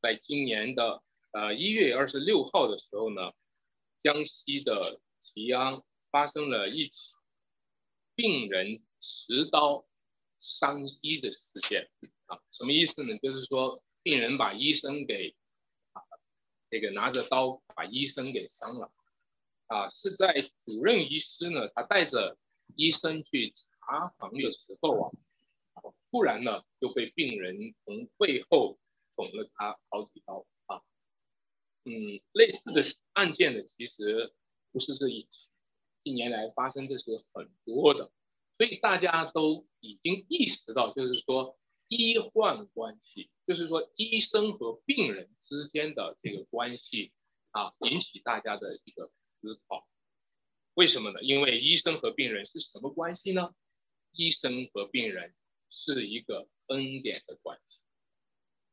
在今年的呃一月二十六号的时候呢，江西的吉安发生了一起病人持刀伤医的事件啊，什么意思呢？就是说病人把医生给啊这个拿着刀把医生给伤了啊，是在主任医师呢，他带着医生去查房的时候啊。突然呢，就被病人从背后捅了他好几刀啊！嗯，类似的案件呢，其实不是这一起，近年来发生的是很多的，所以大家都已经意识到，就是说医患关系，就是说医生和病人之间的这个关系啊，引起大家的一个思考。为什么呢？因为医生和病人是什么关系呢？医生和病人。是一个恩典的关系，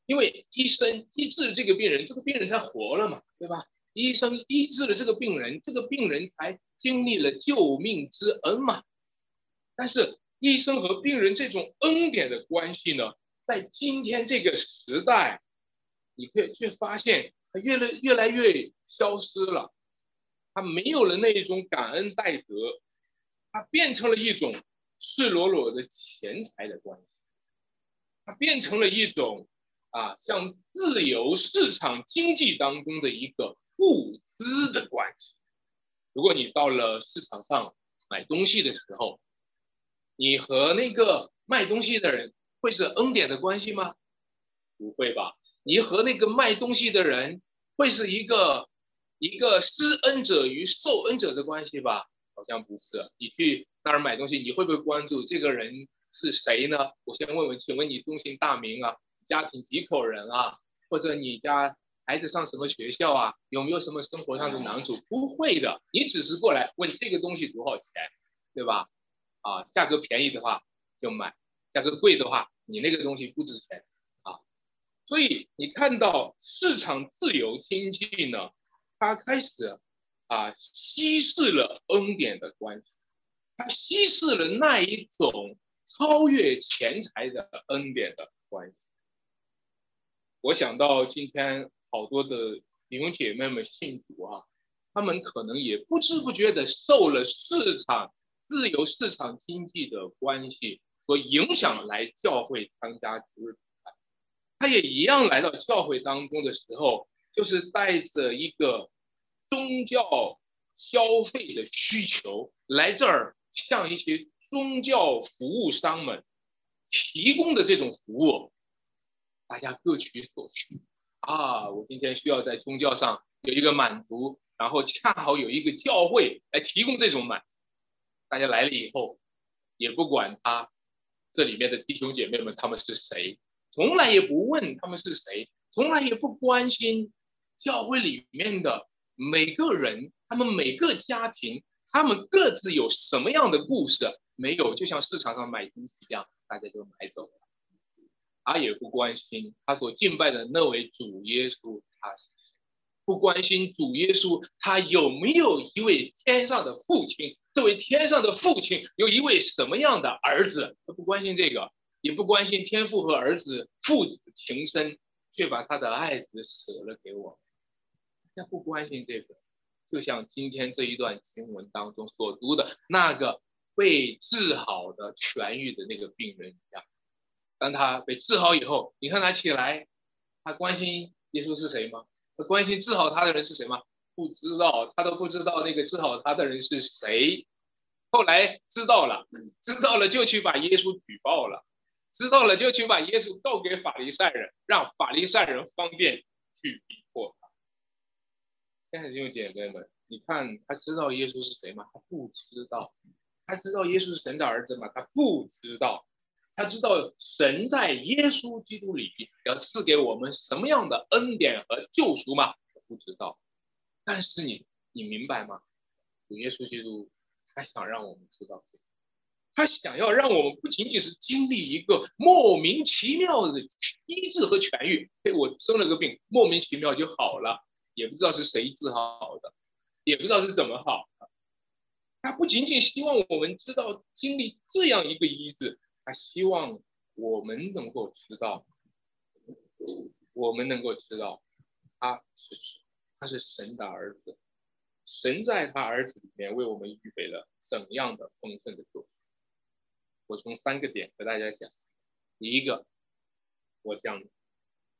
因为医生医治了这个病人，这个病人才活了嘛，对吧？医生医治了这个病人，这个病人才经历了救命之恩嘛。但是医生和病人这种恩典的关系呢，在今天这个时代，你可以却发现它越来越来越消失了，它没有了那一种感恩戴德，它变成了一种。赤裸裸的钱财的关系，它变成了一种啊，像自由市场经济当中的一个物资的关系。如果你到了市场上买东西的时候，你和那个卖东西的人会是恩典的关系吗？不会吧。你和那个卖东西的人会是一个一个施恩者与受恩者的关系吧？好像不是。你去。那儿买东西，你会不会关注这个人是谁呢？我先问问，请问你中姓大名啊？家庭几口人啊？或者你家孩子上什么学校啊？有没有什么生活上的难处？不会的，你只是过来问这个东西多少钱，对吧？啊，价格便宜的话就买，价格贵的话你那个东西不值钱啊。所以你看到市场自由经济呢，它开始啊稀释了恩典的关系。它稀释了那一种超越钱财的恩典的关系。我想到今天好多的弟兄姐妹们信主啊，他们可能也不知不觉的受了市场自由市场经济的关系所影响，来教会参加主日他也一样来到教会当中的时候，就是带着一个宗教消费的需求来这儿。向一些宗教服务商们提供的这种服务，大家各取所需啊！我今天需要在宗教上有一个满足，然后恰好有一个教会来提供这种满足，大家来了以后，也不管他这里面的弟兄姐妹们他们是谁，从来也不问他们是谁，从来也不关心教会里面的每个人，他们每个家庭。他们各自有什么样的故事？没有，就像市场上买东西一样，大家就买走了。他也不关心他所敬拜的那位主耶稣，他不关心主耶稣他有没有一位天上的父亲，这位天上的父亲有一位什么样的儿子，他不关心这个，也不关心天父和儿子父子情深，却把他的爱子舍了给我，他不关心这个。就像今天这一段经文当中所读的那个被治好的痊愈的那个病人一样，当他被治好以后，你看他起来，他关心耶稣是谁吗？他关心治好他的人是谁吗？不知道，他都不知道那个治好他的人是谁。后来知道了，知道了就去把耶稣举报了，知道了就去把耶稣告给法利赛人，让法利赛人方便去逼迫他。现在就姐妹们，你看他知道耶稣是谁吗？他不知道。他知道耶稣是神的儿子吗？他不知道。他知道神在耶稣基督里要赐给我们什么样的恩典和救赎吗？不知道。但是你你明白吗？主耶稣基督他想让我们知道，他想要让我们不仅仅是经历一个莫名其妙的医治和痊愈。嘿，我生了个病，莫名其妙就好了。也不知道是谁治好的，也不知道是怎么好。他不仅仅希望我们知道经历这样一个医治，他希望我们能够知道，我们能够知道他是他是神的儿子，神在他儿子里面为我们预备了怎样的丰盛的祝福。我从三个点和大家讲，第一个，我讲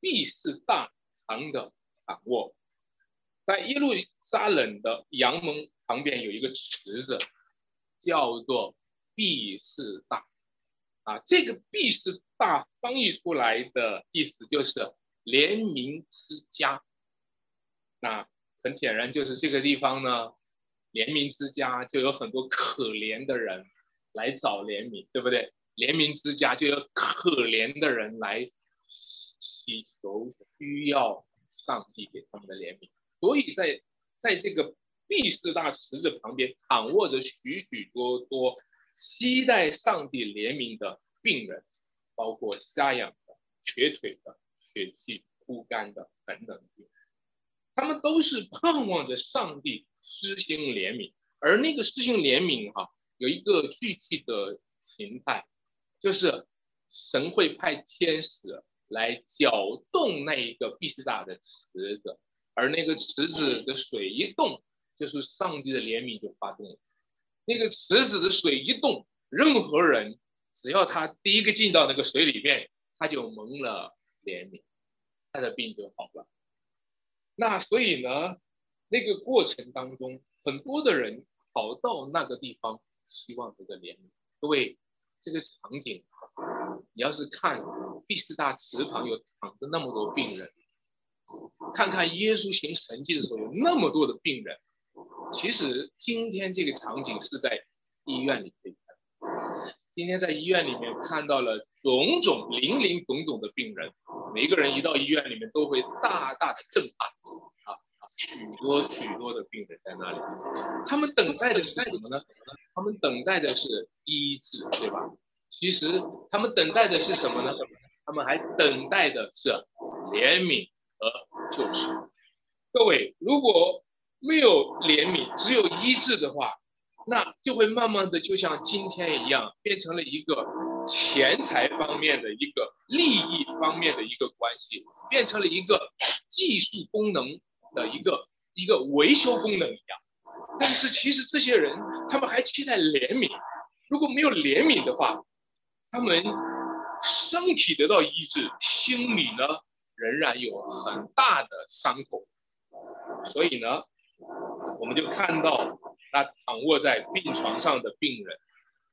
必是大长的掌握，在耶路撒冷的羊门旁边有一个池子，叫做必是大，啊，这个必是大翻译出来的意思就是怜悯之家，那很显然就是这个地方呢，怜悯之家就有很多可怜的人。来找怜悯，对不对？怜悯之家就有可怜的人来祈求，需要上帝给他们的怜悯。所以在在这个毕士大池子旁边，躺卧着许许多多期待上帝怜悯的病人，包括瞎眼的、瘸腿的、血气枯干的等等病人，他们都是盼望着上帝施行怜悯，而那个施行怜悯，哈。有一个具体的形态，就是神会派天使来搅动那一个必须大的池子，而那个池子的水一动，就是上帝的怜悯就发动了。那个池子的水一动，任何人只要他第一个进到那个水里面，他就蒙了怜悯，他的病就好了。那所以呢，那个过程当中，很多的人跑到那个地方。希望这个怜悯，各位，这个场景，你要是看毕士大池旁有躺着那么多病人，看看耶稣行神迹的时候有那么多的病人，其实今天这个场景是在医院里面，今天在医院里面看到了种种林林总总的病人，每一个人一到医院里面都会大大的震撼啊。许多许多的病人在那里，他们等待的是什么呢？他们等待的是医治，对吧？其实他们等待的是什么呢？他们还等待的是怜悯和救赎。各位，如果没有怜悯，只有医治的话，那就会慢慢的就像今天一样，变成了一个钱财方面的一个利益方面的一个关系，变成了一个技术功能。的一个一个维修功能一样，但是其实这些人他们还期待怜悯，如果没有怜悯的话，他们身体得到医治，心里呢仍然有很大的伤口，所以呢，我们就看到那躺卧在病床上的病人，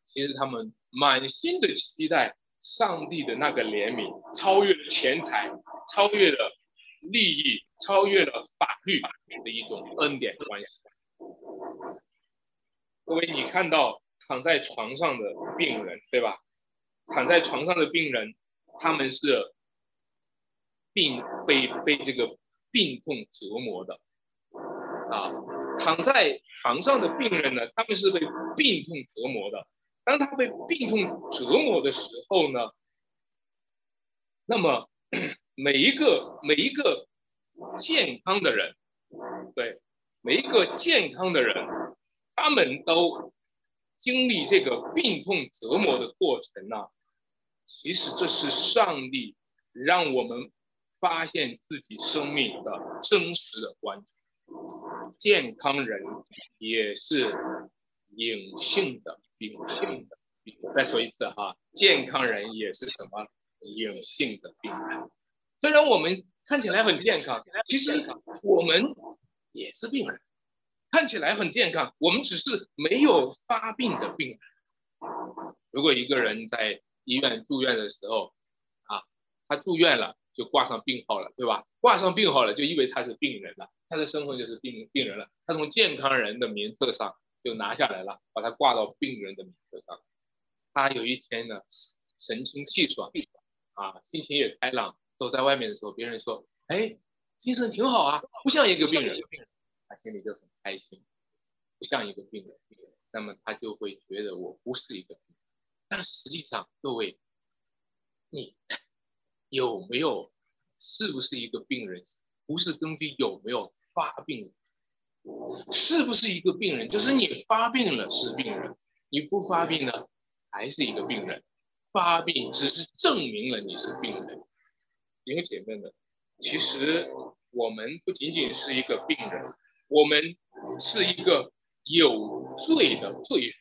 其实他们满心的期待上帝的那个怜悯，超越了钱财，超越了利益。超越了法律的一种恩典关系。各位，你看到躺在床上的病人，对吧？躺在床上的病人，他们是病被被这个病痛折磨的啊。躺在床上的病人呢，他们是被病痛折磨的。当他被病痛折磨的时候呢，那么每一个每一个。健康的人，对每一个健康的人，他们都经历这个病痛折磨的过程呢。其实这是上帝让我们发现自己生命的真实的关键。健康人也是隐性的病人。再说一次哈，健康人也是什么隐性的病人？虽然我们。看起来很健康，其实我们也是病人。看起来很健康，我们只是没有发病的病人。如果一个人在医院住院的时候，啊，他住院了就挂上病号了，对吧？挂上病号了就意味他是病人了，他的身份就是病病人了。他从健康人的名册上就拿下来了，把他挂到病人的名册上。他有一天呢，神清气爽，啊，心情也开朗。走在外面的时候，别人说：“哎，精神挺好啊，不像一个病人。”他心里就很开心，不像一个病人。那么他就会觉得我不是一个病人。但实际上，各位，你有没有是不是一个病人？不是根据有没有发病，是不是一个病人？就是你发病了是病人，你不发病呢还是一个病人。发病只是证明了你是病人。因为姐妹们，其实我们不仅仅是一个病人，我们是一个有罪的罪人。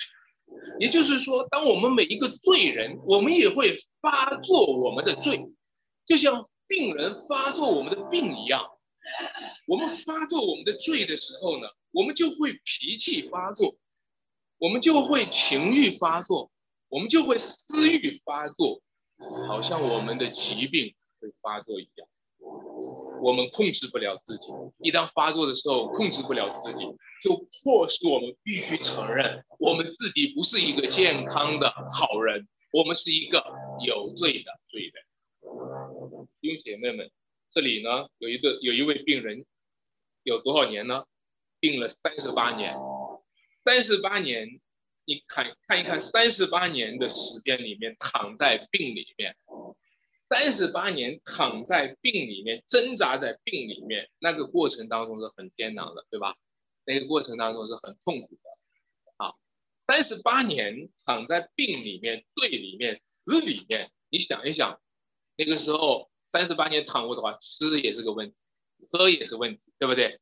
也就是说，当我们每一个罪人，我们也会发作我们的罪，就像病人发作我们的病一样。我们发作我们的罪的时候呢，我们就会脾气发作，我们就会情欲发作，我们就会私欲发作，好像我们的疾病会发作一样。我们控制不了自己，一旦发作的时候，控制不了自己，就迫使我们必须承认，我们自己不是一个健康的好人，我们是一个有罪的罪人。姐妹们，这里呢有一个有一位病人，有多少年呢？病了三十八年，三十八年，你看看一看，三十八年的时间里面躺在病里面。三十八年躺在病里面，挣扎在病里面，那个过程当中是很艰难的，对吧？那个过程当中是很痛苦的。啊，三十八年躺在病里面、罪里面、死里面，你想一想，那个时候三十八年躺过的话，吃也是个问题，喝也是问题，对不对？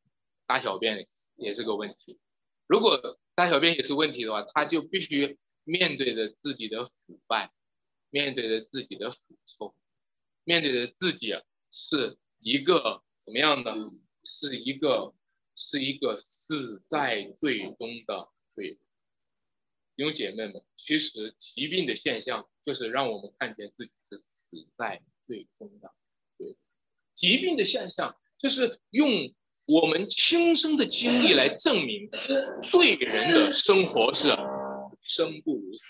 大小便也是个问题。如果大小便也是问题的话，他就必须面对着自己的腐败，面对着自己的腐臭。面对着自己是一个怎么样的？是一个是一个死在最终的罪。弟兄姐妹们，其实疾病的现象就是让我们看见自己是死在最终的。疾病的现象就是用我们亲身的经历来证明罪人的生活是生不如死。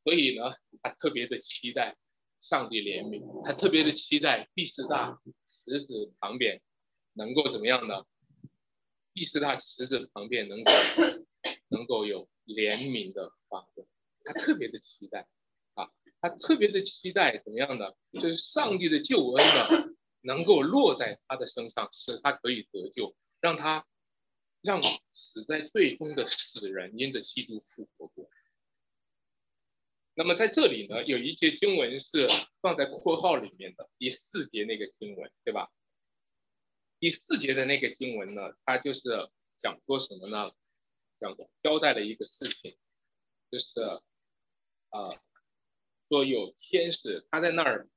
所以呢，他特别的期待。上帝怜悯他，特别的期待毕士大池子旁边能够怎么样呢？毕士大池子旁边能够能够有怜悯的发生，他特别的期待，他特别的期待怎么样呢？就是上帝的救恩呢，能够落在他的身上，使他可以得救，让他让死在最终的死人因着基督复活过。那么在这里呢，有一节经文是放在括号里面的，第四节那个经文，对吧？第四节的那个经文呢，它就是讲说什么呢？讲交代了一个事情，就是啊，说有天使他在那儿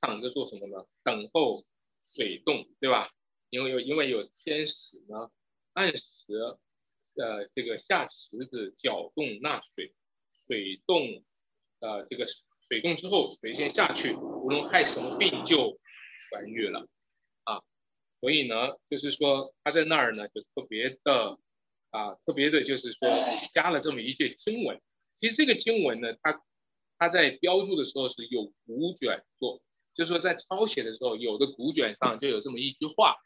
躺着做什么呢？等候水动，对吧？因为有因为有天使呢，按时呃这个下池子搅动那水，水动。呃，这个水冻之后，水先下去，无论害什么病就痊愈了啊。所以呢，就是说他在那儿呢，就特别的啊，特别的，就是说加了这么一句经文。其实这个经文呢，它它在标注的时候是有古卷做，就是说在抄写的时候，有的古卷上就有这么一句话，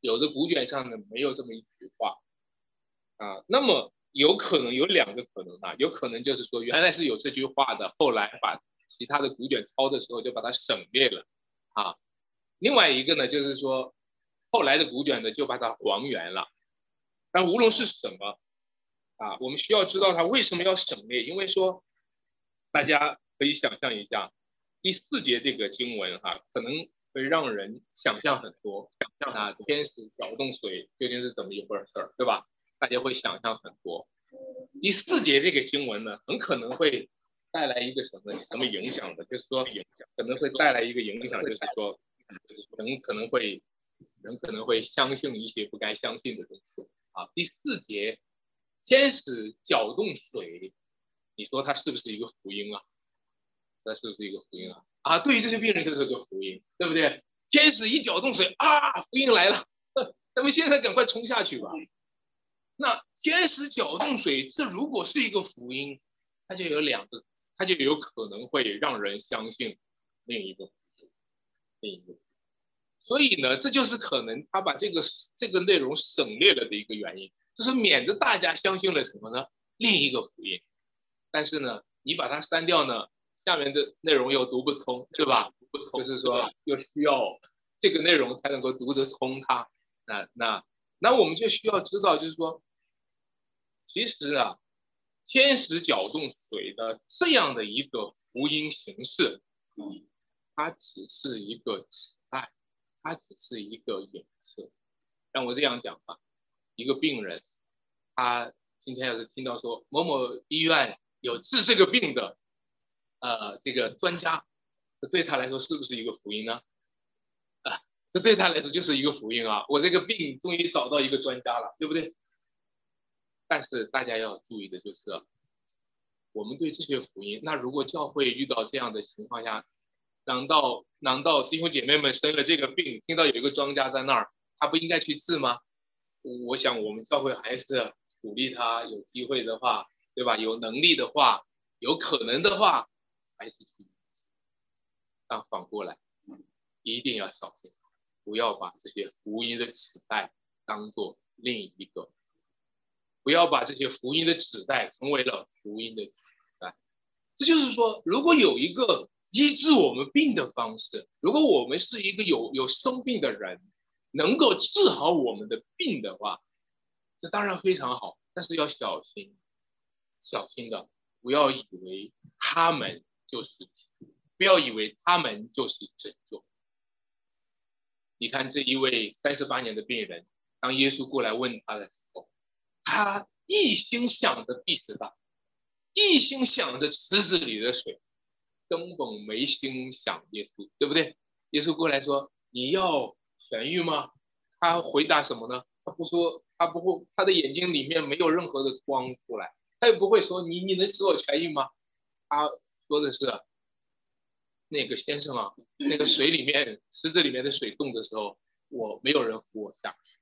有的古卷上呢没有这么一句话啊。那么。有可能有两个可能啊，有可能就是说原来是有这句话的，后来把其他的古卷抄的时候就把它省略了，啊，另外一个呢就是说后来的古卷呢就把它还原了，但无论是什么，啊，我们需要知道它为什么要省略，因为说大家可以想象一下第四节这个经文哈，可能会让人想象很多，想象啊天使搅动水究竟是怎么一回事儿，对吧？大家会想象很多。第四节这个经文呢，很可能会带来一个什么什么影响的？就是说，可能会带来一个影响，就是说，人可能会人可能会相信一些不该相信的东西啊。第四节，天使搅动水，你说它是不是一个福音啊？那是不是一个福音啊？啊，对于这些病人就是个福音，对不对？天使一搅动水啊，福音来了，那么现在赶快冲下去吧。那天使搅动水，这如果是一个福音，它就有两个，它就有可能会让人相信另一个，另一个。所以呢，这就是可能他把这个这个内容省略了的一个原因，就是免得大家相信了什么呢？另一个福音。但是呢，你把它删掉呢，下面的内容又读不通，对吧？不通，就是说又需要这个内容才能够读得通它。那那那我们就需要知道，就是说。其实啊，天使搅动水的这样的一个福音形式，它只是一个指代，它只是一个影射。让我这样讲吧，一个病人，他今天要是听到说某某医院有治这个病的，呃，这个专家，这对他来说是不是一个福音呢？啊，这对他来说就是一个福音啊！我这个病终于找到一个专家了，对不对？但是大家要注意的就是，我们对这些福音，那如果教会遇到这样的情况下，难道难道弟兄姐妹们生了这个病，听到有一个庄家在那儿？他不应该去治吗？我想我们教会还是鼓励他，有机会的话，对吧？有能力的话，有可能的话，还是去。但反过来，一定要小心，不要把这些福音的纸袋当做另一个，不要把这些福音的纸袋成为了福音的纸袋。这就是说，如果有一个医治我们病的方式，如果我们是一个有有生病的人。能够治好我们的病的话，这当然非常好，但是要小心，小心的，不要以为他们就是不要以为他们就是拯救。你看这一位三十八年的病人，当耶稣过来问他的时候，他一心想着必死大，一心想着池子里的水，根本没心想耶稣，对不对？耶稣过来说：“你要。”痊愈吗？他回答什么呢？他不说，他不会，他的眼睛里面没有任何的光出来，他也不会说你你能使我痊愈吗？他说的是，那个先生啊，那个水里面池子里面的水冻的时候，我没有人扶我下去。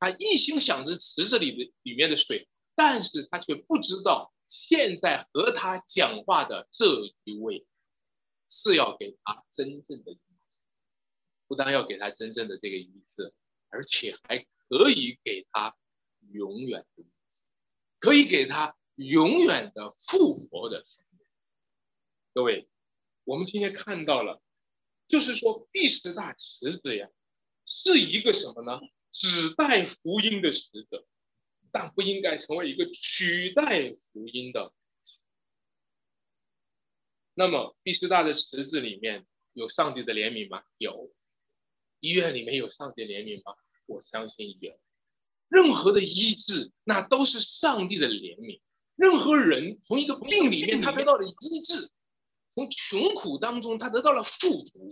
他一心想着池子里的里面的水，但是他却不知道现在和他讲话的这一位是要给他真正的。不但要给他真正的这个医治，而且还可以给他永远的医治，可以给他永远的复活的。各位，我们今天看到了，就是说第十大池子呀，是一个什么呢？只带福音的使者，但不应该成为一个取代福音的。那么第十大的池子里面有上帝的怜悯吗？有。医院里面有上帝怜悯吗？我相信有。任何的医治，那都是上帝的怜悯。任何人从一个病里面他得到了医治，从穷苦当中他得到了富足，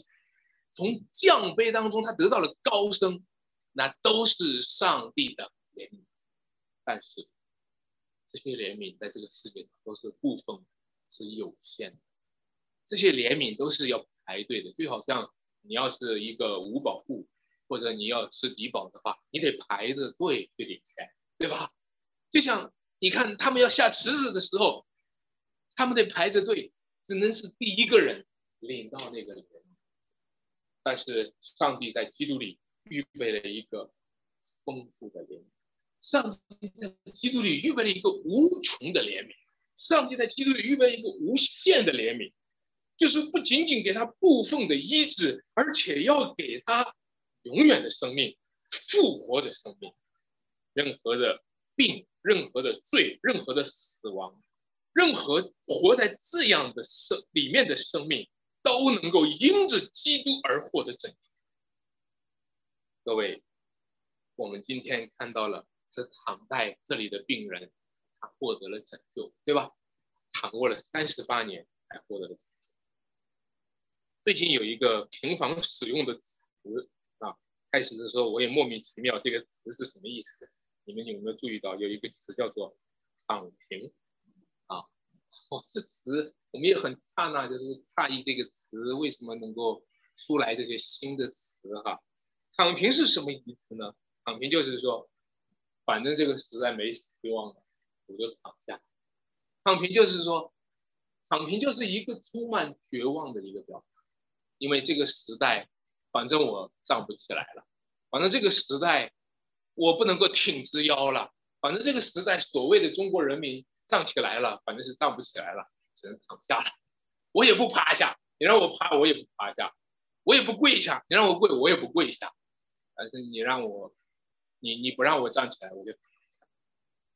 从降卑当中他得到了高升，那都是上帝的怜悯。但是这些怜悯在这个世界上都是部分，是有限的。这些怜悯都是要排队的，就好像。你要是一个五保户，或者你要吃低保的话，你得排着队去领钱，对吧？就像你看他们要下池子的时候，他们得排着队，只能是第一个人领到那个人。但是上帝在基督里预备了一个丰富的怜悯，上帝在基督里预备了一个无穷的怜悯，上帝在基督里预备一个无限的怜悯。就是不仅仅给他部分的医治，而且要给他永远的生命、复活的生命。任何的病、任何的罪、任何的死亡、任何活在这样的生里面的生命，都能够因着基督而获得拯救。各位，我们今天看到了这躺在这里的病人，他获得了拯救，对吧？躺过了三十八年，才获得了。最近有一个频繁使用的词啊，开始的时候我也莫名其妙，这个词是什么意思？你们有没有注意到有一个词叫做“躺平”啊？哦，这词我们也很诧异，就是诧异这个词为什么能够出来这些新的词哈？“躺平”是什么意思呢？“躺平”就是说，反正这个时代没希望了，我就躺下。躺平就是说，躺平就是一个充满绝望的一个表达。因为这个时代，反正我站不起来了，反正这个时代，我不能够挺直腰了，反正这个时代所谓的中国人民站起来了，反正是站不起来了，只能躺下了。我也不趴下，你让我趴，我也不趴下；我也不跪下，你让我跪，我也不跪下。但是你让我，你你不让我站起来，我就躺下。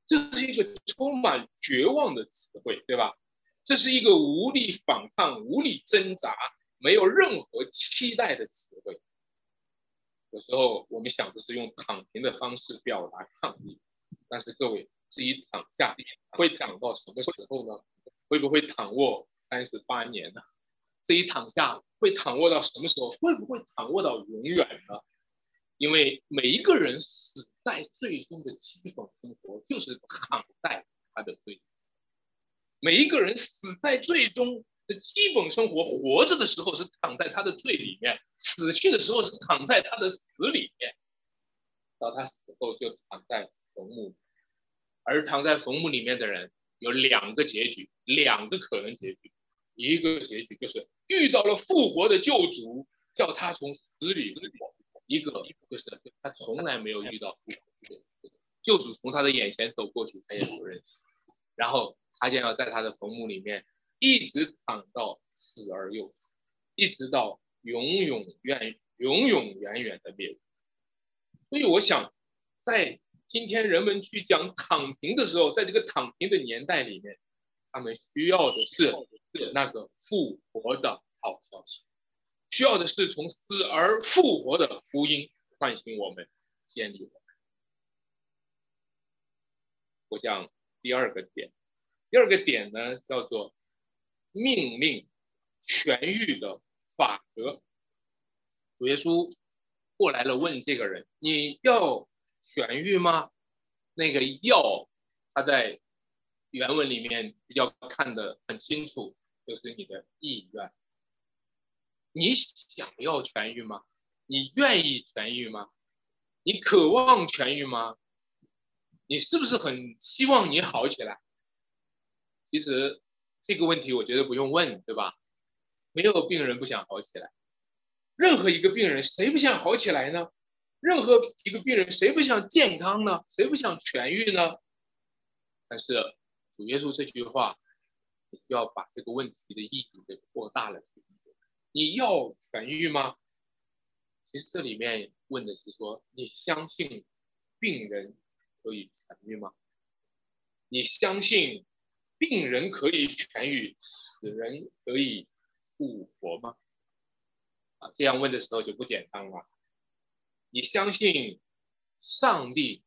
这是一个充满绝望的词汇，对吧？这是一个无力反抗、无力挣扎。没有任何期待的词。有时候我们想的是用躺平的方式表达抗议，但是各位，这一躺下会躺到什么时候呢？会不会躺卧三十八年呢？这一躺下会躺卧到什么时候？会不会躺卧到永远呢？因为每一个人死在最终的基本生活就是躺在他的最。每一个人死在最终基本生活，活着的时候是躺在他的罪里面，死去的时候是躺在他的死里面。到他死后就躺在坟墓，而躺在坟墓里面的人有两个结局，两个可能结局。一个结局就是遇到了复活的救主，叫他从死里复活。一个就是他从来没有遇到救主从他的眼前走过去，他也不认识，然后他将要在他的坟墓里面一直躺到死而又死，一直到永永远永永远远的灭。所以我想，在今天人们去讲躺平的时候，在这个躺平的年代里面，他们需要的是那个复活的好消息。需要的是从死而复活的福音唤醒我们，建立我们。我讲第二个点，第二个点呢叫做命令痊愈的法则。主耶稣过来了，问这个人：“你要痊愈吗？”那个“要”，他在原文里面比较看得很清楚，就是你的意愿。你想要痊愈吗？你愿意痊愈吗？你渴望痊愈吗？你是不是很希望你好起来？其实这个问题我觉得不用问，对吧？没有病人不想好起来，任何一个病人谁不想好起来呢？任何一个病人谁不想健康呢？谁不想痊愈呢？但是主耶稣这句话，你需要把这个问题的意义给扩大了。你要痊愈吗？其实这里面问的是说，你相信病人可以痊愈吗？你相信病人可以痊愈，死人可以复活吗？啊，这样问的时候就不简单了。你相信上帝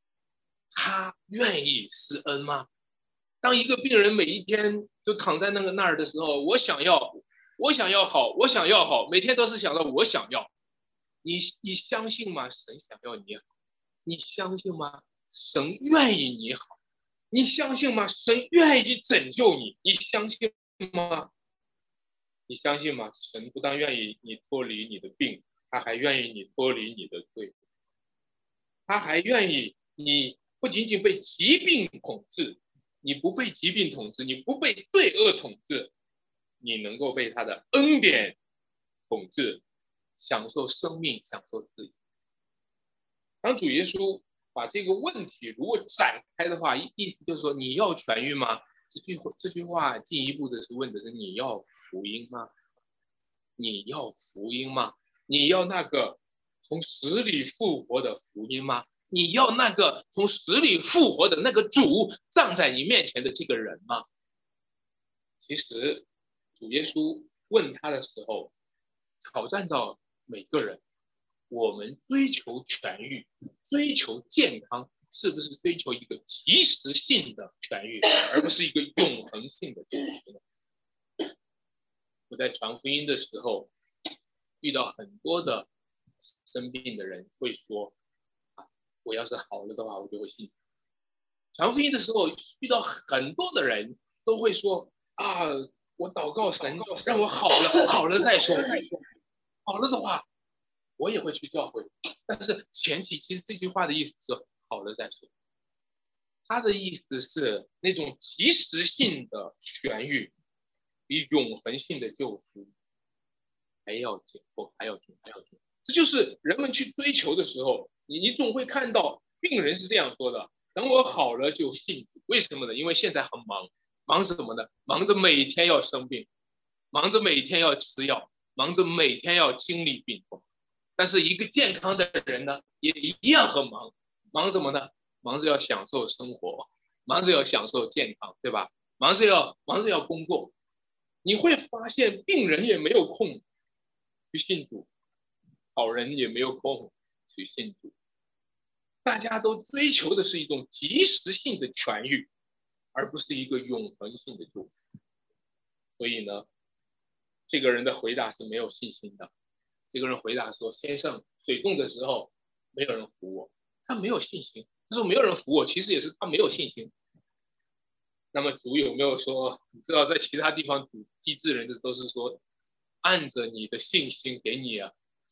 他愿意施恩吗？当一个病人每一天就躺在那个那儿的时候，我想要。我想要好，我想要好，每天都是想到我想要。你你相信吗？神想要你好，你相信吗？神愿意你好，你相信吗？神愿意拯救你，你相信吗？你相信吗？神不但愿意你脱离你的病，他还愿意你脱离你的罪，他还愿意你不仅仅被疾病统治，你不被疾病统治，你不被罪恶统治。你能够被他的恩典统治，享受生命，享受自由。当主耶稣把这个问题如果展开的话，意意思就是说，你要痊愈吗？这句话这句话进一步的是问的是你要福音吗？你要福音吗？你要那个从死里复活的福音吗？你要那个从死里复活的那个主站在你面前的这个人吗？其实。主耶稣问他的时候，挑战到每个人：我们追求痊愈、追求健康，是不是追求一个即时性的痊愈，而不是一个永恒性的救赎？我在传福音的时候，遇到很多的生病的人，会说：“啊，我要是好了的话，我就会信。”传福音的时候，遇到很多的人都会说：“啊。”我祷告神，让我好了，好了再说。好了的话，我也会去教会。但是前提，其实这句话的意思是好了再说。他的意思是那种及时性的痊愈，比永恒性的救赎还要紧迫，还要紧，还要紧。这就是人们去追求的时候，你你总会看到病人是这样说的：等我好了就信主。为什么呢？因为现在很忙。忙什么呢？忙着每天要生病，忙着每天要吃药，忙着每天要经历病痛。但是一个健康的人呢，也一样很忙。忙什么呢？忙着要享受生活，忙着要享受健康，对吧？忙着要忙着要工作。你会发现，病人也没有空，去信主，好人也没有空去信主。大家都追求的是一种及时性的痊愈，而不是一个永恒性的救赎。所以呢，这个人的回答是没有信心的。这个人回答说：“先生，水冻的时候没有人扶我，他没有信心。他说没有人扶我，其实也是他没有信心。那么主有没有说？你知道在其他地方主医治人的都是说，按着你的信心给你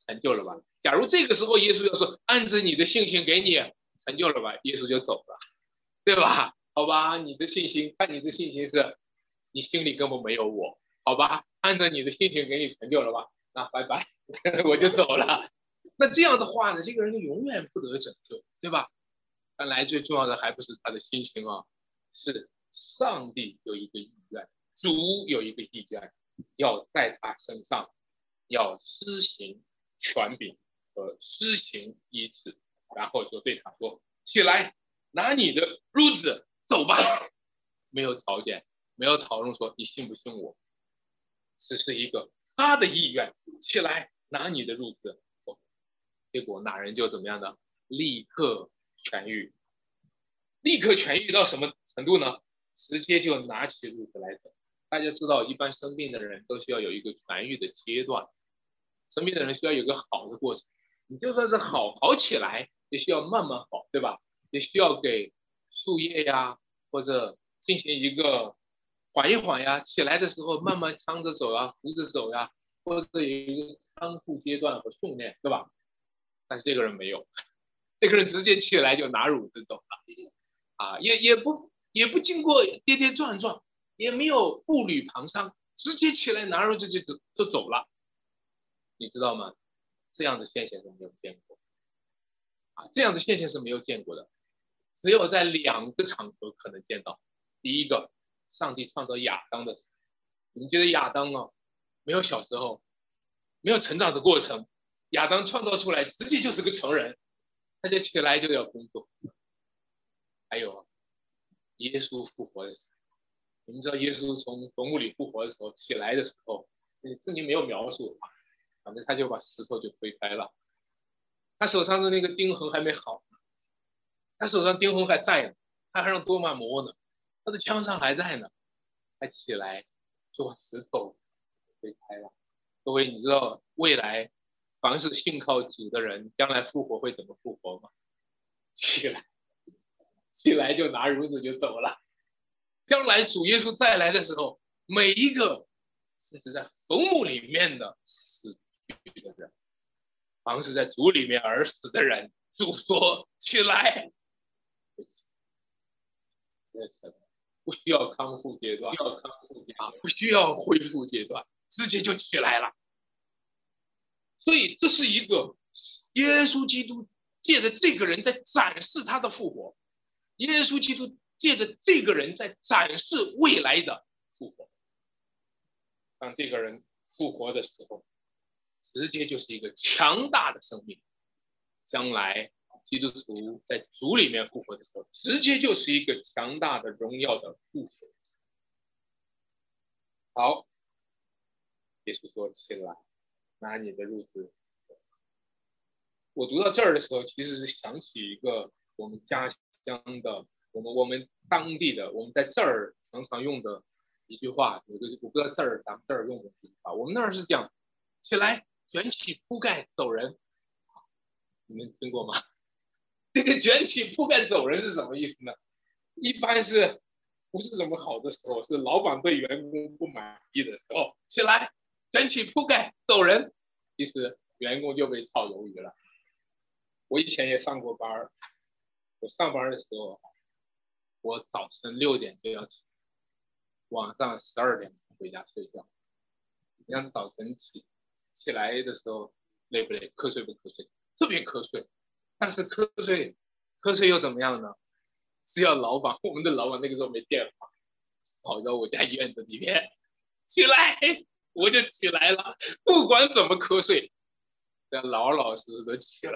成就了吧？假如这个时候耶稣要说按着你的信心给你成就了吧，耶稣就走了，对吧？好吧，你的信心，看你的信心是，你心里根本没有我，好吧？按照你的信心给你成就了吧？那拜拜。”我就走了，那这样的话呢，这个人就永远不得拯救，对吧？看来最重要的还不是他的心情啊，是上帝有一个意愿，主有一个意愿，要在他身上要施行权柄和施行医治，然后就对他说：“起来，拿你的褥子走吧。”没有条件，没有讨论说你信不信我，只是一个他的意愿，起来。拿你的褥子，结果那人就怎么样呢？立刻痊愈，立刻痊愈到什么程度呢？直接就拿起褥子来走。大家知道，一般生病的人都需要有一个痊愈的阶段，生病的人需要有个好的过程。你就算是好好起来，也需要慢慢好，对吧？也需要给输液呀，或者进行一个缓一缓呀。起来的时候慢慢搀着走啊，扶着走呀，或者有一个。康复阶段和训练，对吧？但是这个人没有，这个人直接起来就拿褥子走了，啊，也也不也不经过跌跌撞撞，也没有步履蹒跚，直接起来拿褥子就走就走了，你知道吗？这样的现象是没有见过，啊，这样的现象是没有见过的，只有在两个场合可能见到。第一个，上帝创造亚当的，你觉得亚当啊，没有小时候。没有成长的过程，亚当创造出来直接就是个成人，他就起来就要工作。还有，耶稣复活的时候，你们知道耶稣从坟墓里复活的时候起来的时候，圣经没有描述，反正他就把石头就推开了，他手上的那个钉痕还没好，他手上钉痕还在呢，他还让多玛摸呢，他的枪上还在呢，他起来就把石头推开了。各位，你知道未来凡是信靠主的人，将来复活会怎么复活吗？起来，起来就拿褥子就走了。将来主耶稣再来的时候，每一个甚至在坟墓里面的死去的人，凡是在主里面而死的人，主说起来，不需要康复阶段，不需要康复阶段，不需要恢复阶段。直接就起来了，所以这是一个耶稣基督借着这个人在展示他的复活，耶稣基督借着这个人在展示未来的复活。当这个人复活的时候，直接就是一个强大的生命。将来基督徒在主里面复活的时候，直接就是一个强大的荣耀的复活。好。耶稣说：“起来，拿你的褥子。”我读到这儿的时候，其实是想起一个我们家乡的、我们我们当地的、我们在这儿常常用的一句话。有个我不知道这儿咱们这儿用的这句话，我们那儿是讲：“起来，卷起铺盖走人。”你们听过吗？这个“卷起铺盖走人”是什么意思呢？一般是不是什么好的时候？是老板对员工不满意的时候，起来。卷起铺盖走人，其实员工就被炒鱿鱼了。我以前也上过班儿，我上班的时候，我早晨六点就要起，晚上十二点回家睡觉。你看早晨起起来的时候累不累？瞌睡不瞌睡？特别瞌睡。但是瞌睡，瞌睡又怎么样呢？是要老板，我们的老板那个时候没电话，跑到我家院子里面起来。我就起来了，不管怎么瞌睡，要老老实实的起来。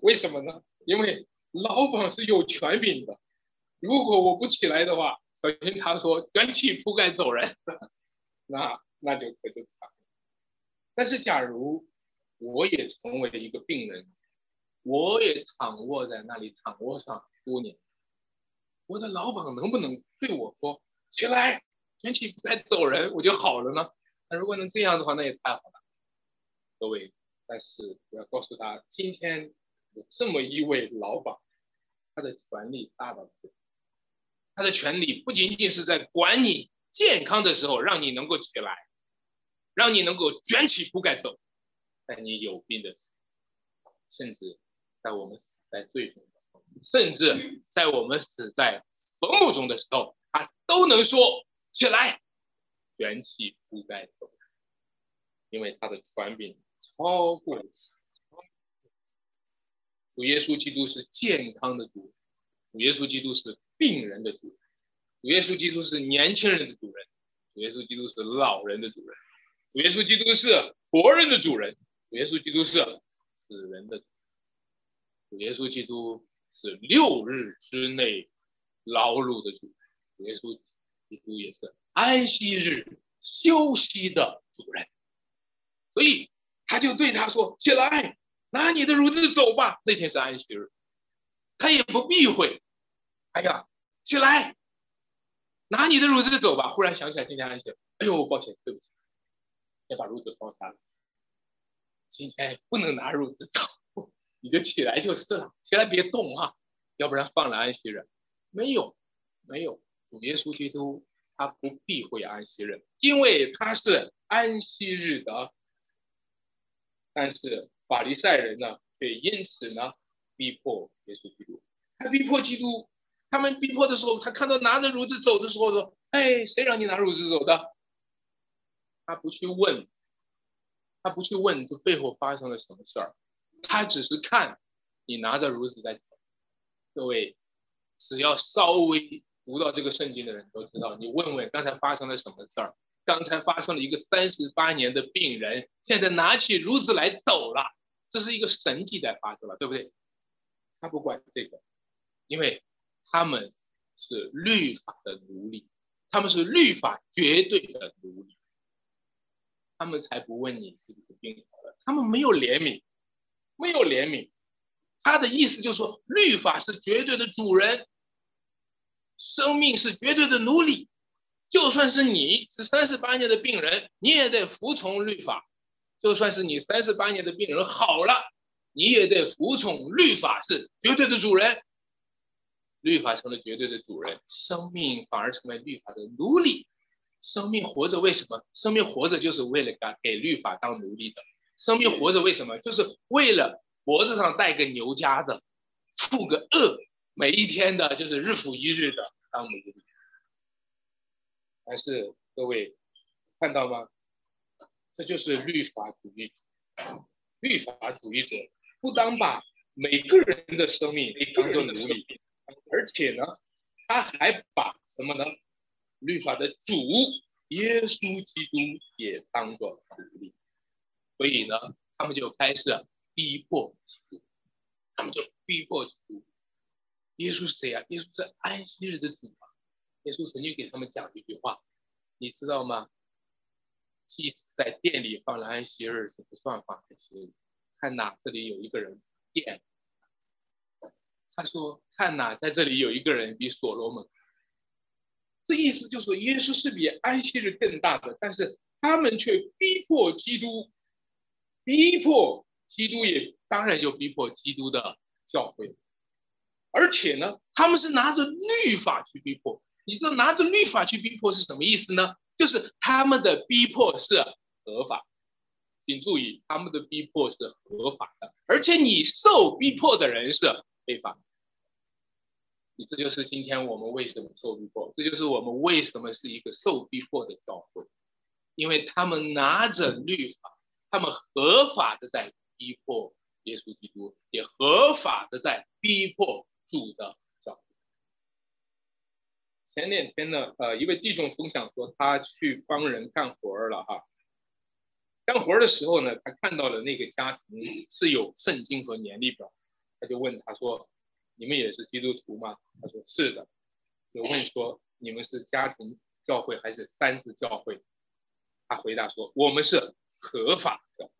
为什么呢？因为老板是有权柄的。如果我不起来的话，小心他说卷起铺盖走人，那那就可就惨了。但是假如我也成为了一个病人，我也躺卧在那里躺卧上多年。我的老板能不能对我说起来，卷起铺盖走人，我就好了呢？那如果能这样的话，那也太好了。各位，但是我要告诉他，今天有这么一位老板，他的权力大到他的权利不仅仅是在管你健康的时候让你能够起来，让你能够卷起铺盖走，在你有病的，甚至在我们死在最终。甚至在我们死在坟墓中的时候，他都能说起来，元气铺盖走，因为他的传柄超过主耶稣基督是健康的主，主耶稣基督是病人的主，主耶稣基督是年轻人的主人，主耶稣基督是老人的主人，主耶稣基督是活人的主人，主耶稣基督是死人的主耶稣基督。是六日之内劳碌的主，耶稣基督也是安息日休息的主人，所以他就对他说：“起来，拿你的褥子走吧。”那天是安息日，他也不避讳。哎呀，起来，拿你的褥子走吧。忽然想起来今天安息，哎呦，抱歉，对不起，先把褥子放下了。今天不能拿褥子走。你就起来就是了，起来别动啊，要不然放了安息日。没有，没有，主耶稣基督他不避讳安息日，因为他是安息日的。但是法利赛人呢，却因此呢逼迫耶稣基督。他逼迫基督，他们逼迫的时候，他看到拿着褥子走的时候说：“哎，谁让你拿褥子走的？”他不去问，他不去问这背后发生了什么事儿。他只是看你拿着褥子在走，各位，只要稍微读到这个圣经的人都知道，你问问刚才发生了什么事儿？刚才发生了一个三十八年的病人，现在拿起褥子来走了，这是一个神迹在发生了，对不对？他不管这个，因为他们是律法的奴隶，他们是律法绝对的奴隶，他们才不问你是不是病好了，他们没有怜悯。没有怜悯，他的意思就是说，律法是绝对的主人，生命是绝对的奴隶。就算是你是三十八年的病人，你也得服从律法；就算是你三十八年的病人好了，你也得服从律法是绝对的主人。律法成了绝对的主人，生命反而成为律法的奴隶。生命活着为什么？生命活着就是为了给给律法当奴隶的。生命活着为什么？就是为了脖子上带个牛夹子，负个恶，每一天的就是日复一日的当奴隶。但是各位看到吗？这就是律法主义。律法主义者不当把每个人的生命当做奴隶，而且呢，他还把什么呢？律法的主耶稣基督也当做奴隶。所以呢，他们就开始逼迫基督，他们就逼迫基督。耶稣是谁啊？耶稣是安息日的主啊！耶稣曾经给他们讲一句话，你知道吗？祭司在店里放了安息日是不算放安息日。看呐，这里有一个人店。他说：“看呐，在这里有一个人比所罗门。”这意思就是说，耶稣是比安息日更大的，但是他们却逼迫基督。逼迫基督也当然就逼迫基督的教会，而且呢，他们是拿着律法去逼迫。你知道拿着律法去逼迫是什么意思呢？就是他们的逼迫是合法。请注意，他们的逼迫是合法的，而且你受逼迫的人是非法。你这就是今天我们为什么受逼迫，这就是我们为什么是一个受逼迫的教会，因为他们拿着律法。他们合法的在逼迫耶稣基督，也合法的在逼迫主的教。前两天呢，呃，一位弟兄分享说，他去帮人干活了哈。干活的时候呢，他看到了那个家庭是有圣经和年历表，他就问他说：“你们也是基督徒吗？”他说：“是的。”就问说：“你们是家庭教会还是三字教会？”他回答说：“我们是。”合法的，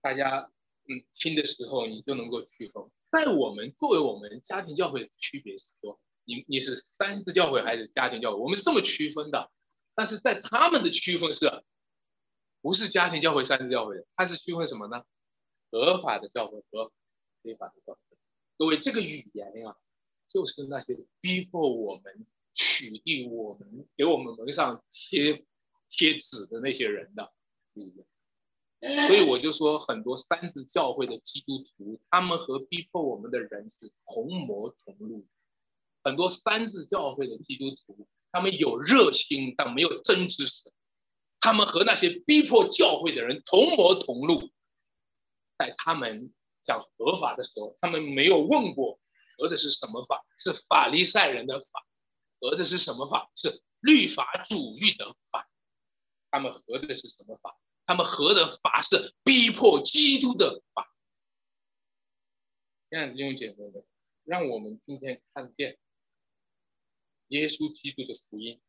大家嗯听的时候，你就能够区分。在我们作为我们家庭教会的区别是说，你你是三字教会还是家庭教会？我们是这么区分的。但是在他们的区分是，不是家庭教会、三字教会的，它是区分什么呢？合法的教会和非法的教会。各位，这个语言呀，就是那些逼迫我们取缔我们、给我们门上贴贴纸的那些人的。所以我就说，很多三字教会的基督徒，他们和逼迫我们的人是同魔同路。很多三字教会的基督徒，他们有热心，但没有真知识。他们和那些逼迫教会的人同魔同路，在他们讲合法的时候，他们没有问过合的是什么法，是法利赛人的法；合的是什么法，是律法主义的法。他们合的是什么法？他们合的法是逼迫基督的法。亲爱的弟兄姐妹们，让我们今天看见耶稣基督的福音，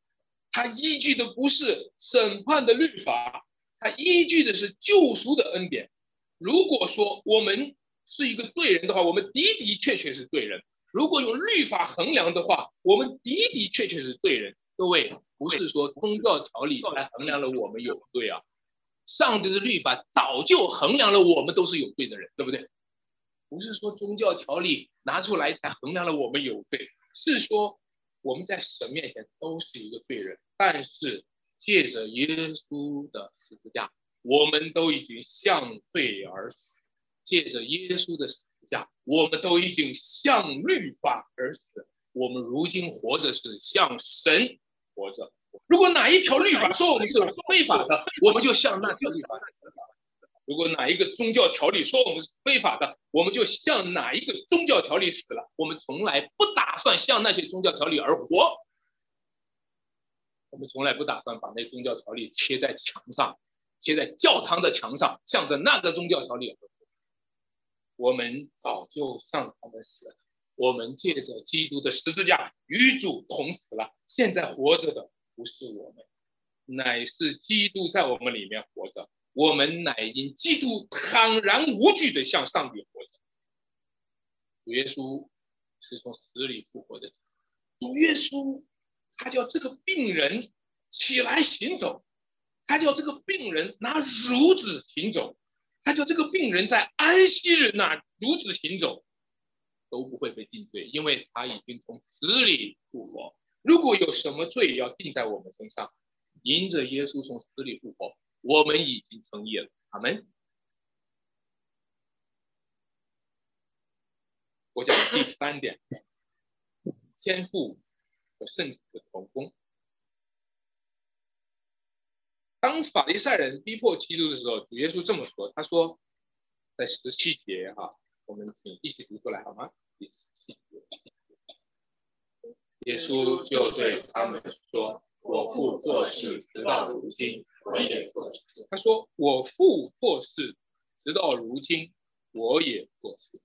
他依据的不是审判的律法，他依据的是救赎的恩典。如果说我们是一个罪人的话，我们的的确确是罪人；如果用律法衡量的话，我们的的确确是罪人。各位，不是说宗教条例来衡量了我们有罪啊。上帝的律法早就衡量了我们都是有罪的人，对不对？不是说宗教条例拿出来才衡量了我们有罪，是说我们在神面前都是一个罪人。但是借着耶稣的十字架，我们都已经向罪而死；借着耶稣的十字架，我们都已经向律法而死。我们如今活着是向神活着。如果哪一条律法说我们是非法的，我们就向那条律法死了；如果哪一个宗教条例说我们是非法的，我们就向哪一个宗教条例死了。我们从来不打算向那些宗教条例而活，我们从来不打算把那宗教条例贴在墙上，贴在教堂的墙上，向着那个宗教条例而活。我们早就向他们死了。我们借着基督的十字架与主同死了。现在活着的。不是我们，乃是基督在我们里面活着。我们乃因基督坦然无惧的向上帝活着。主耶稣是从死里复活的主。主耶稣，他叫这个病人起来行走，他叫这个病人拿褥子行走，他叫这个病人在安息日拿褥子行走，都不会被定罪，因为他已经从死里复活。如果有什么罪要定在我们身上，因着耶稣从死里复活，我们已经成义了。阿门。我讲第三点，天赋和圣子的同工。当法利赛人逼迫基督的时候，主耶稣这么说：“他说，在十七节哈，我们请一起读出来好吗？”耶稣就对他们说：“我父做事，直到如今，我也做事。”他说：“我父做事，直到如今，我也做事。”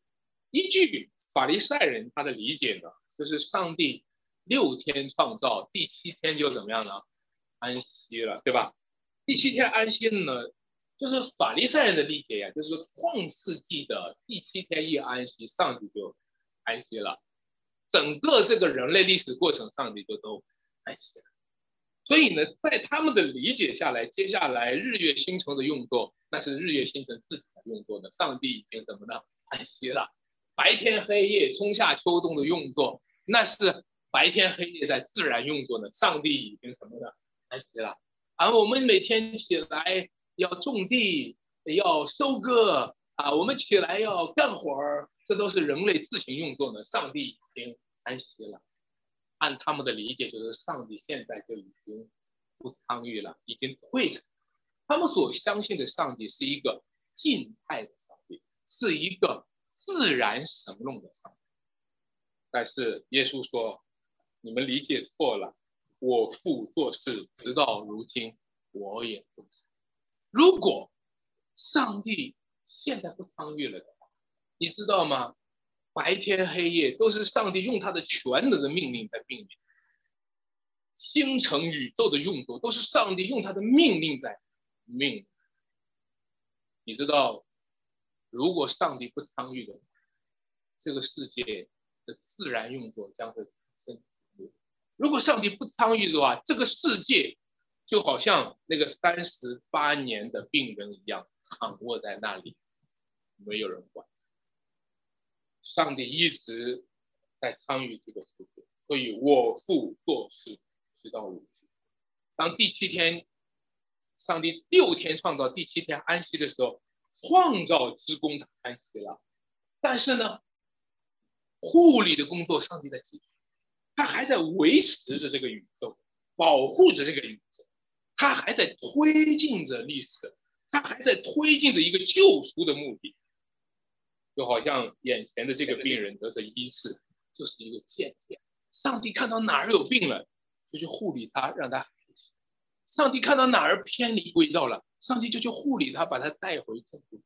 依据法利赛人他的理解呢，就是上帝六天创造，第七天就怎么样呢？安息了，对吧？第七天安息了呢，就是法利赛人的理解呀，就是创世纪的第七天一安息，上帝就安息了。整个这个人类历史过程上，你就都安息了。所以呢，在他们的理解下来，接下来日月星辰的运作，那是日月星辰自己的运作的。上帝已经怎么呢？安息了。白天黑夜、春夏秋冬的运作，那是白天黑夜在自然运作的。上帝已经什么呢？安息了。而我们每天起来要种地，要收割啊，我们起来要干活儿。这都是人类自行运作的，上帝已经安息了。按他们的理解，就是上帝现在就已经不参与了，已经退场。他们所相信的上帝是一个静态的上帝，是一个自然神论的上帝。但是耶稣说：“你们理解错了，我父做事，直到如今，我也不是。如果上帝现在不参与了的话。”你知道吗？白天黑夜都是上帝用他的全能的命令在命令，星辰宇宙的运作都是上帝用他的命令在命令。你知道如果上帝不参与的话，这个世界的自然运作将会生如果上帝不参与的话，这个世界就好像那个三十八年的病人一样，躺卧在那里，没有人管。上帝一直在参与这个世界，所以我父做事直到如今。当第七天，上帝六天创造，第七天安息的时候，创造之功他安息了。但是呢，护理的工作上帝在继续。他还在维持着这个宇宙，保护着这个宇宙，他还在推进着历史，他还在推进着一个救赎的目的。就好像眼前的这个病人得的医治，就是一个见证。上帝看到哪儿有病了，就去护理他，让他好。上帝看到哪儿偏离轨道了，上帝就去护理他，把他带回正轨。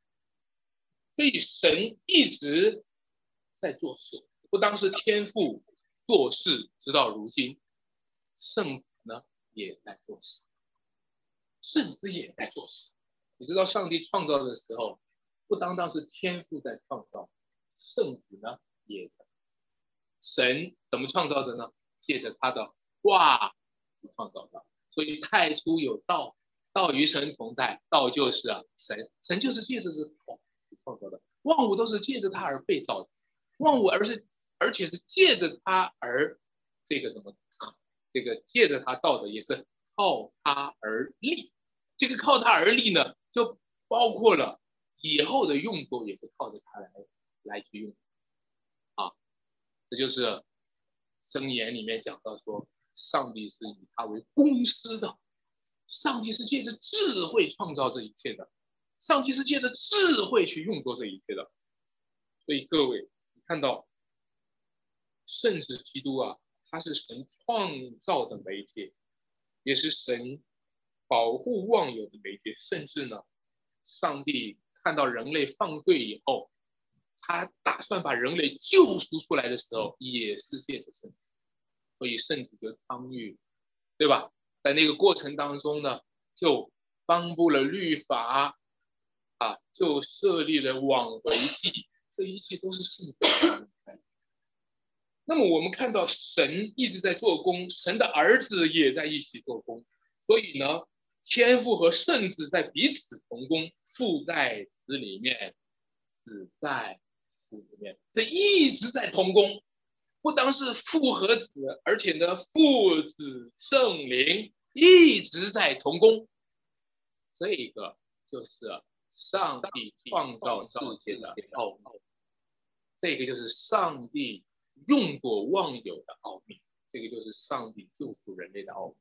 所以神一直在做事，不当是天赋。做事直到如今，圣子呢也在做事，圣子也在做事。你知道，上帝创造的时候，不单单是天赋在创造，圣子呢也在。神怎么创造的呢？借着他的话创造的。所以太初有道，道与神同在，道就是神，神就是借着这话创造的。万物都是借着他而被造的，万物而是。而且是借着他而这个什么，这个借着他道的也是靠他而立，这个靠他而立呢，就包括了以后的用作也是靠着他来来去用，啊，这就是箴言里面讲到说，上帝是以他为公司的，上帝是借着智慧创造这一切的，上帝是借着智慧去用作这一切的，所以各位看到。圣子基督啊，他是神创造的媒介，也是神保护忘友的媒介。甚至呢，上帝看到人类犯罪以后，他打算把人类救赎出来的时候，也是借着圣子，所以圣子就参与，对吧？在那个过程当中呢，就颁布了律法，啊，就设立了挽回祭，这一切都是圣子。那么我们看到神一直在做工，神的儿子也在一起做工，所以呢，天父和圣子在彼此同工，父在子里面，子在父里面，这一直在同工，不单是父和子，而且呢，父子圣灵一直在同工，这个就是上帝创造世界的奥秘，这个就是上帝。用作忘有的奥秘，这个就是上帝救赎人类的奥秘，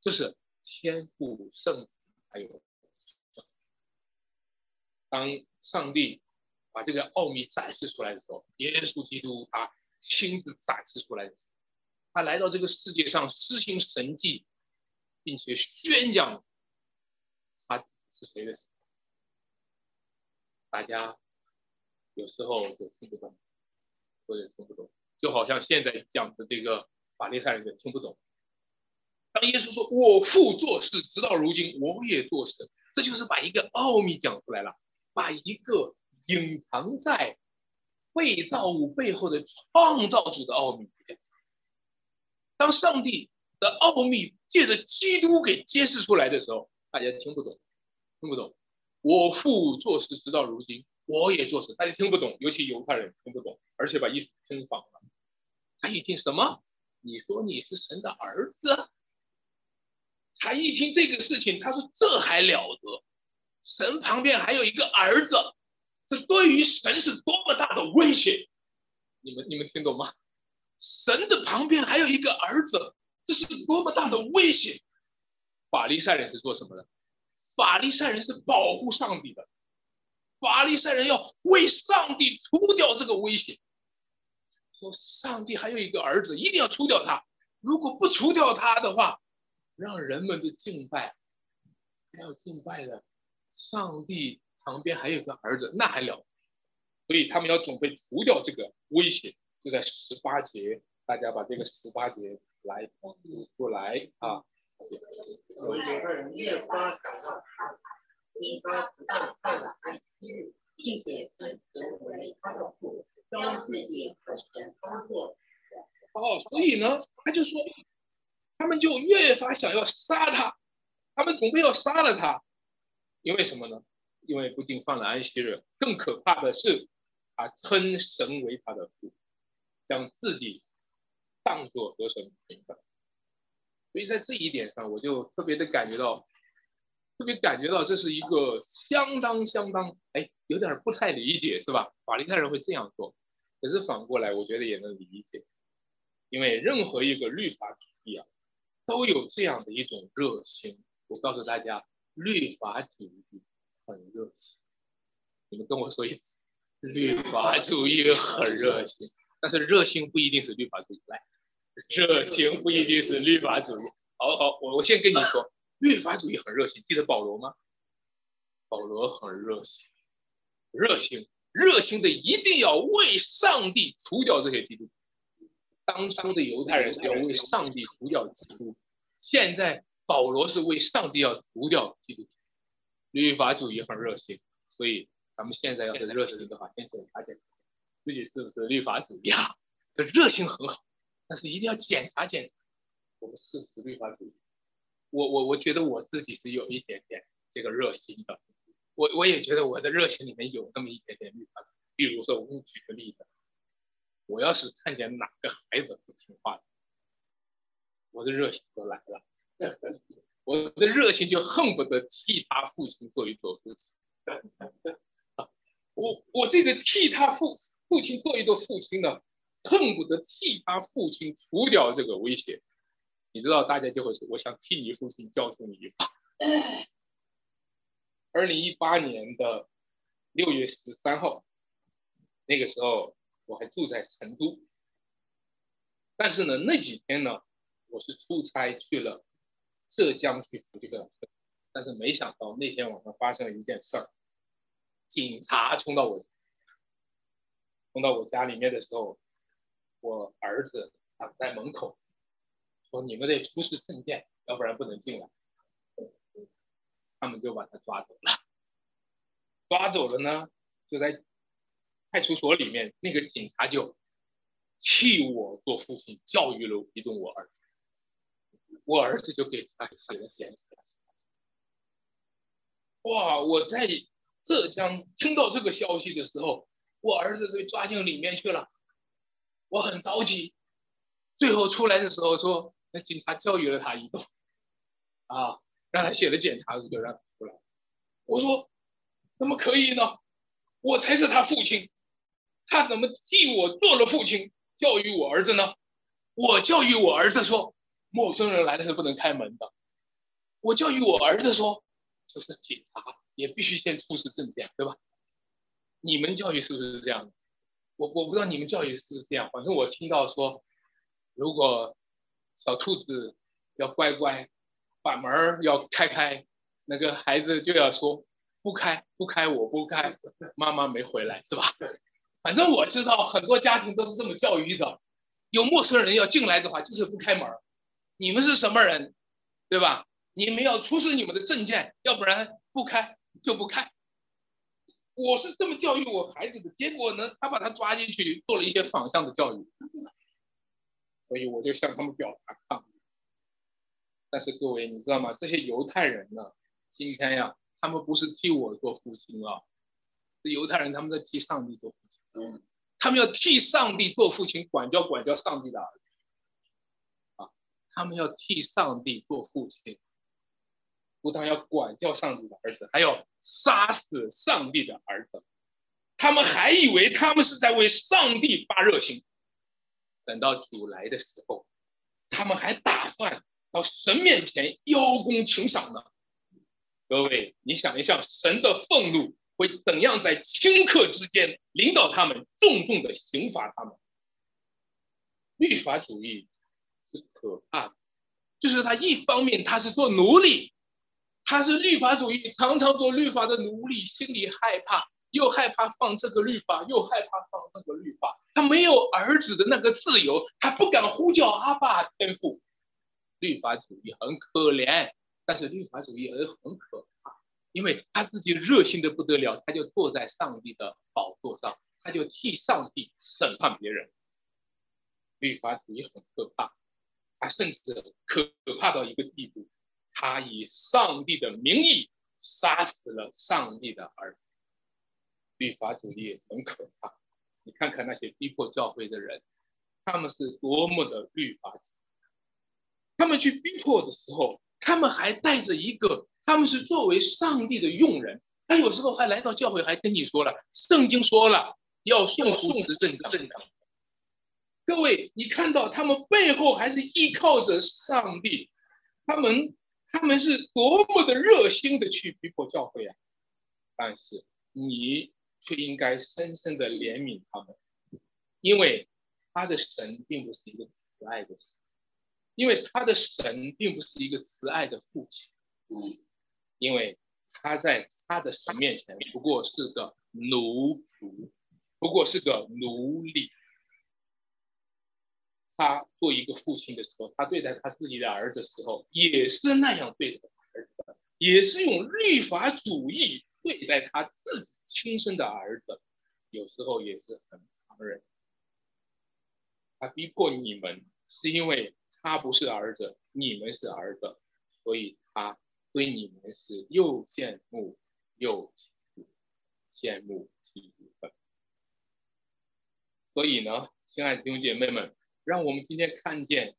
这是天赋圣子还有当上帝把这个奥秘展示出来的时候，耶稣基督他亲自展示出来，他来到这个世界上施行神迹，并且宣讲他是谁的时候，大家有时候就听不懂，或者听不懂。就好像现在讲的这个法利赛人听不懂。当耶稣说“我父做事，直到如今，我也做事”，这就是把一个奥秘讲出来了，把一个隐藏在被造物背后的创造主的奥秘。当上帝的奥秘借着基督给揭示出来的时候，大家听不懂，听不懂。我父做事，直到如今，我也做事，大家听不懂，尤其犹太人听不懂，而且把意思听反了。他一听什么？你说你是神的儿子？他一听这个事情，他说这还了得？神旁边还有一个儿子，这对于神是多么大的威胁！你们你们听懂吗？神的旁边还有一个儿子，这是多么大的威胁！法利赛人是做什么的？法利赛人是保护上帝的，法利赛人要为上帝除掉这个威胁。说上帝还有一个儿子，一定要除掉他。如果不除掉他的话，让人们的敬拜还要敬拜的上帝旁边还有个儿子，那还了得？所以他们要准备除掉这个威胁，就在十八节，大家把这个十八节来读出来啊。并且尊神为他的父，将自己当作。哦，所以呢，他就说，他们就越发想要杀他，他们准备要杀了他，因为什么呢？因为不仅犯了安息日，更可怕的是，他称神为他的父，将自己当作和神。所以在这一点上，我就特别的感觉到，特别感觉到这是一个相当相当哎，有点不太理解，是吧？法利赛人会这样做，可是反过来，我觉得也能理解。因为任何一个律法主义啊，都有这样的一种热心。我告诉大家，律法主义很热心。你们跟我说一次，律法主义很热心。但是热心不一定是律法主义。来，热心不一定是律法主义。好好，我我先跟你说，律法主义很热心。记得保罗吗？保罗很热心，热心，热心的一定要为上帝除掉这些基督。当初的犹太人是要为上帝除掉基督，现在保罗是为上帝要除掉基督。律法主义很热心，所以咱们现在要是热心的话，先检查检查自己是不是律法主义啊？这热心很好，但是一定要检查检查我们是不是律法主义。我我我觉得我自己是有一点点这个热心的，我我也觉得我的热情里面有那么一点点律法。比如说，我给你举个例子。我要是看见哪个孩子不听话，我的热情就来了，我的热情就恨不得替他父亲做一做父亲。我我这个替他父父亲做一做父亲呢，恨不得替他父亲除掉这个威胁。你知道，大家就会说，我想替你父亲教训你一番。二零一八年的六月十三号，那个时候。我还住在成都，但是呢，那几天呢，我是出差去了浙江去福建，但是没想到那天晚上发生了一件事儿，警察冲到我，冲到我家里面的时候，我儿子挡在门口，说你们得出示证件，要不然不能进来，他们就把他抓走了，抓走了呢，就在。派出所里面那个警察就替我做父亲教育了一顿我儿子，我儿子就给他写了检查。哇！我在浙江听到这个消息的时候，我儿子被抓进里面去了，我很着急。最后出来的时候说，那警察教育了他一顿，啊，让他写了检查就让他出来。我说，怎么可以呢？我才是他父亲。他怎么替我做了父亲，教育我儿子呢？我教育我儿子说，陌生人来的是不能开门的。我教育我儿子说，就是警察也必须先出示证件，对吧？你们教育是不是这样的？我我不知道你们教育是不是这样，反正我听到说，如果小兔子要乖乖，把门要开开，那个孩子就要说不开不开，我不开，妈妈没回来，是吧？反正我知道很多家庭都是这么教育的，有陌生人要进来的话，就是不开门。你们是什么人，对吧？你们要出示你们的证件，要不然不开就不开。我是这么教育我孩子的，结果呢，他把他抓进去做了一些反向的教育，所以我就向他们表达抗议。但是各位，你知道吗？这些犹太人呢，今天呀，他们不是替我做父亲了，这犹太人他们在替上帝做父亲。嗯，他们要替上帝做父亲，管教管教上帝的儿子啊！他们要替上帝做父亲，不但要管教上帝的儿子，还要杀死上帝的儿子。他们还以为他们是在为上帝发热心，等到主来的时候，他们还打算到神面前邀功请赏呢。各位，你想一想，神的愤怒。会怎样在顷刻之间领导他们，重重的刑罚他们？律法主义是可怕的，就是他一方面他是做奴隶，他是律法主义，常常做律法的奴隶，心里害怕，又害怕放这个律法，又害怕放那个律法，他没有儿子的那个自由，他不敢呼叫阿爸天父。律法主义很可怜，但是律法主义也很可怕。因为他自己热心的不得了，他就坐在上帝的宝座上，他就替上帝审判别人。律法主义很可怕，他甚至可怕到一个地步，他以上帝的名义杀死了上帝的儿子。律法主义很可怕，你看看那些逼迫教会的人，他们是多么的律法主义。他们去逼迫的时候，他们还带着一个，他们是作为上帝的用人，他有时候还来到教会，还跟你说了，圣经说了要送送执政长。各位，你看到他们背后还是依靠着上帝，他们他们是多么的热心的去逼迫教会啊！但是你却应该深深的怜悯他们，因为他的神并不是一个慈爱的神，因为他的神并不是一个慈爱的父亲，因为他在他的神面前不过是个奴仆，不过是个奴隶。他做一个父亲的时候，他对待他自己的儿子的时候，也是那样对待儿子的，也是用律法主义对待他自己亲生的儿子，有时候也是很残忍。他逼迫你们，是因为他不是儿子，你们是儿子，所以他对你们是又羡慕又羡慕嫉妒恨。所以呢，亲爱的弟兄姐妹们。让我们今天看见，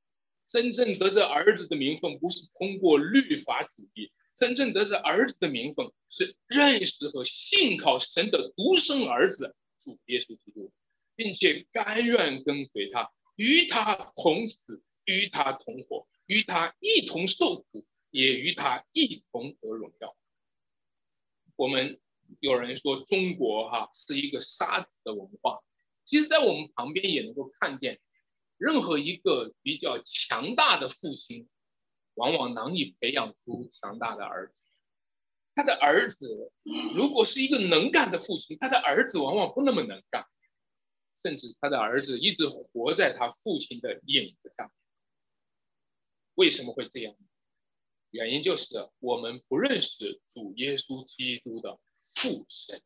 真正得着儿子的名分，不是通过律法主义；真正得着儿子的名分，是认识和信靠神的独生儿子主耶稣基督，并且甘愿跟随他，与他同死，与他同活，与他一同受苦，也与他一同得荣耀。我们有人说中国哈是一个杀子的文化，其实，在我们旁边也能够看见。任何一个比较强大的父亲，往往难以培养出强大的儿子。他的儿子如果是一个能干的父亲，他的儿子往往不那么能干，甚至他的儿子一直活在他父亲的影子下。为什么会这样？原因就是我们不认识主耶稣基督的父神，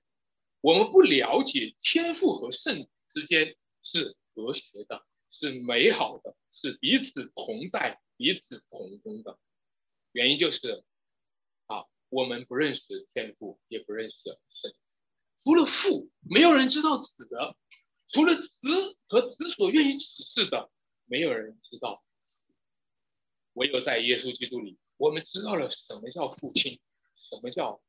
我们不了解天父和圣之间是和谐的。是美好的，是彼此同在、彼此同工的。原因就是，啊，我们不认识天父，也不认识圣。除了父，没有人知道子的；除了子和子所愿意指示的，没有人知道。唯有在耶稣基督里，我们知道了什么叫父亲，什么叫……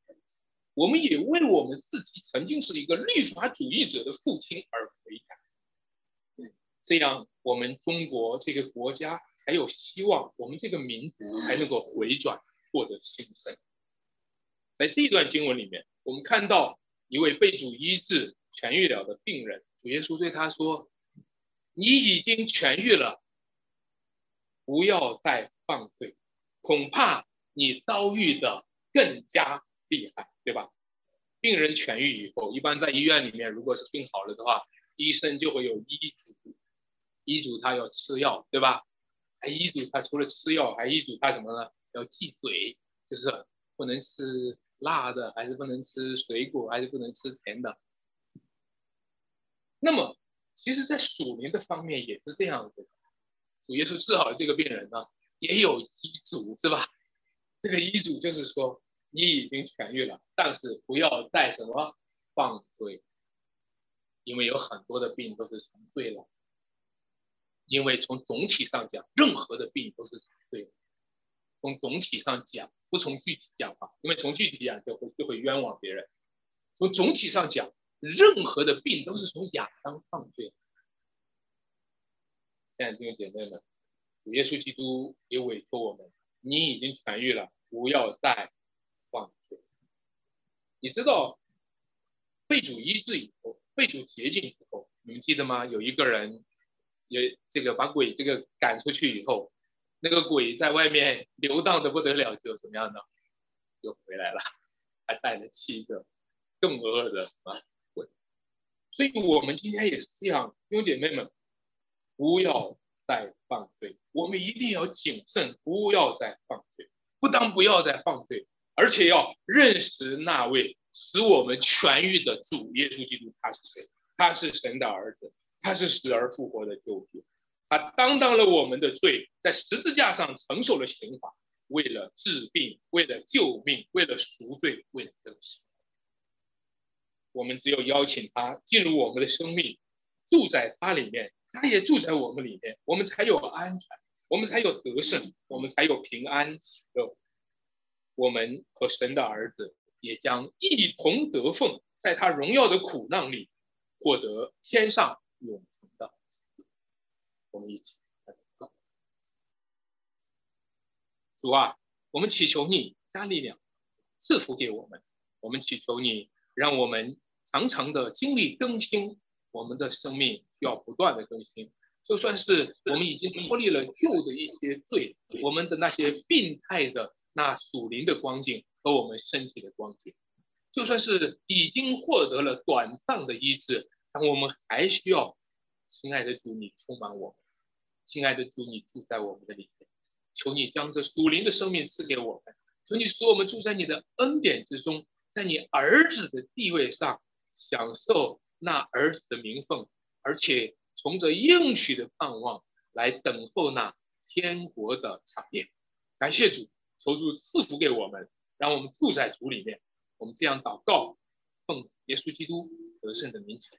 我们也为我们自己曾经是一个律法主义者的父亲而悔改。这样，我们中国这个国家才有希望，我们这个民族才能够回转，获得新生。在这段经文里面，我们看到一位被主医治痊愈了的病人，主耶稣对他说：“你已经痊愈了，不要再犯罪，恐怕你遭遇的更加厉害，对吧？”病人痊愈以后，一般在医院里面，如果是病好了的话，医生就会有医嘱。医嘱他要吃药，对吧？还医嘱他除了吃药，还医嘱他什么呢？要忌嘴，就是不能吃辣的，还是不能吃水果，还是不能吃甜的。那么，其实，在属灵的方面也是这样子的。主耶稣治好了这个病人呢，也有医嘱，是吧？这个医嘱就是说，你已经痊愈了，但是不要再什么犯罪，因为有很多的病都是从罪了。因为从总体上讲，任何的病都是从对。从总体上讲，不从具体讲啊，因为从具体讲就会就会冤枉别人。从总体上讲，任何的病都是从亚当犯罪。亲爱的弟兄姐妹们，主耶稣基督也委托我们：你已经痊愈了，不要再犯罪。你知道，被主医治以后，被主洁净以后，你们记得吗？有一个人。也这个把鬼这个赶出去以后，那个鬼在外面流荡的不得了，就怎么样呢？又回来了，还带了七个更恶的什么鬼。所以我们今天也是这样，弟兄姐妹们，不要再犯罪，我们一定要谨慎，不要再犯罪。不但不要再犯罪，而且要认识那位使我们痊愈的主耶稣基督，他是谁？他是神的儿子，他是死而复活的救主，他担当了我们的罪，在十字架上承受了刑罚，为了治病，为了救命，为了赎罪，为了更新。我们只有邀请他进入我们的生命，住在他里面，他也住在我们里面，我们才有安全，我们才有得胜，我们才有平安。我们和神的儿子也将一同得奉，在他荣耀的苦难里获得天上永恒的。我们一起来祷告：主啊，我们祈求你加力量赐福给我们，我们祈求你让我们常常的经历更新，我们的生命要不断的更新。就算是我们已经脱离了旧的一些罪，我们的那些病态的。那属灵的光景和我们身体的光景，就算是已经获得了短暂的医治，但我们还需要，亲爱的主，你充满我们，亲爱的主，你住在我们的里面，求你将这属灵的生命赐给我们，求你使我们住在你的恩典之中，在你儿子的地位上享受那儿子的名分，而且从这应许的盼望来等候那天国的场面。感谢主。求主赐福给我们，让我们住在主里面。我们这样祷告，奉耶稣基督得胜的名求。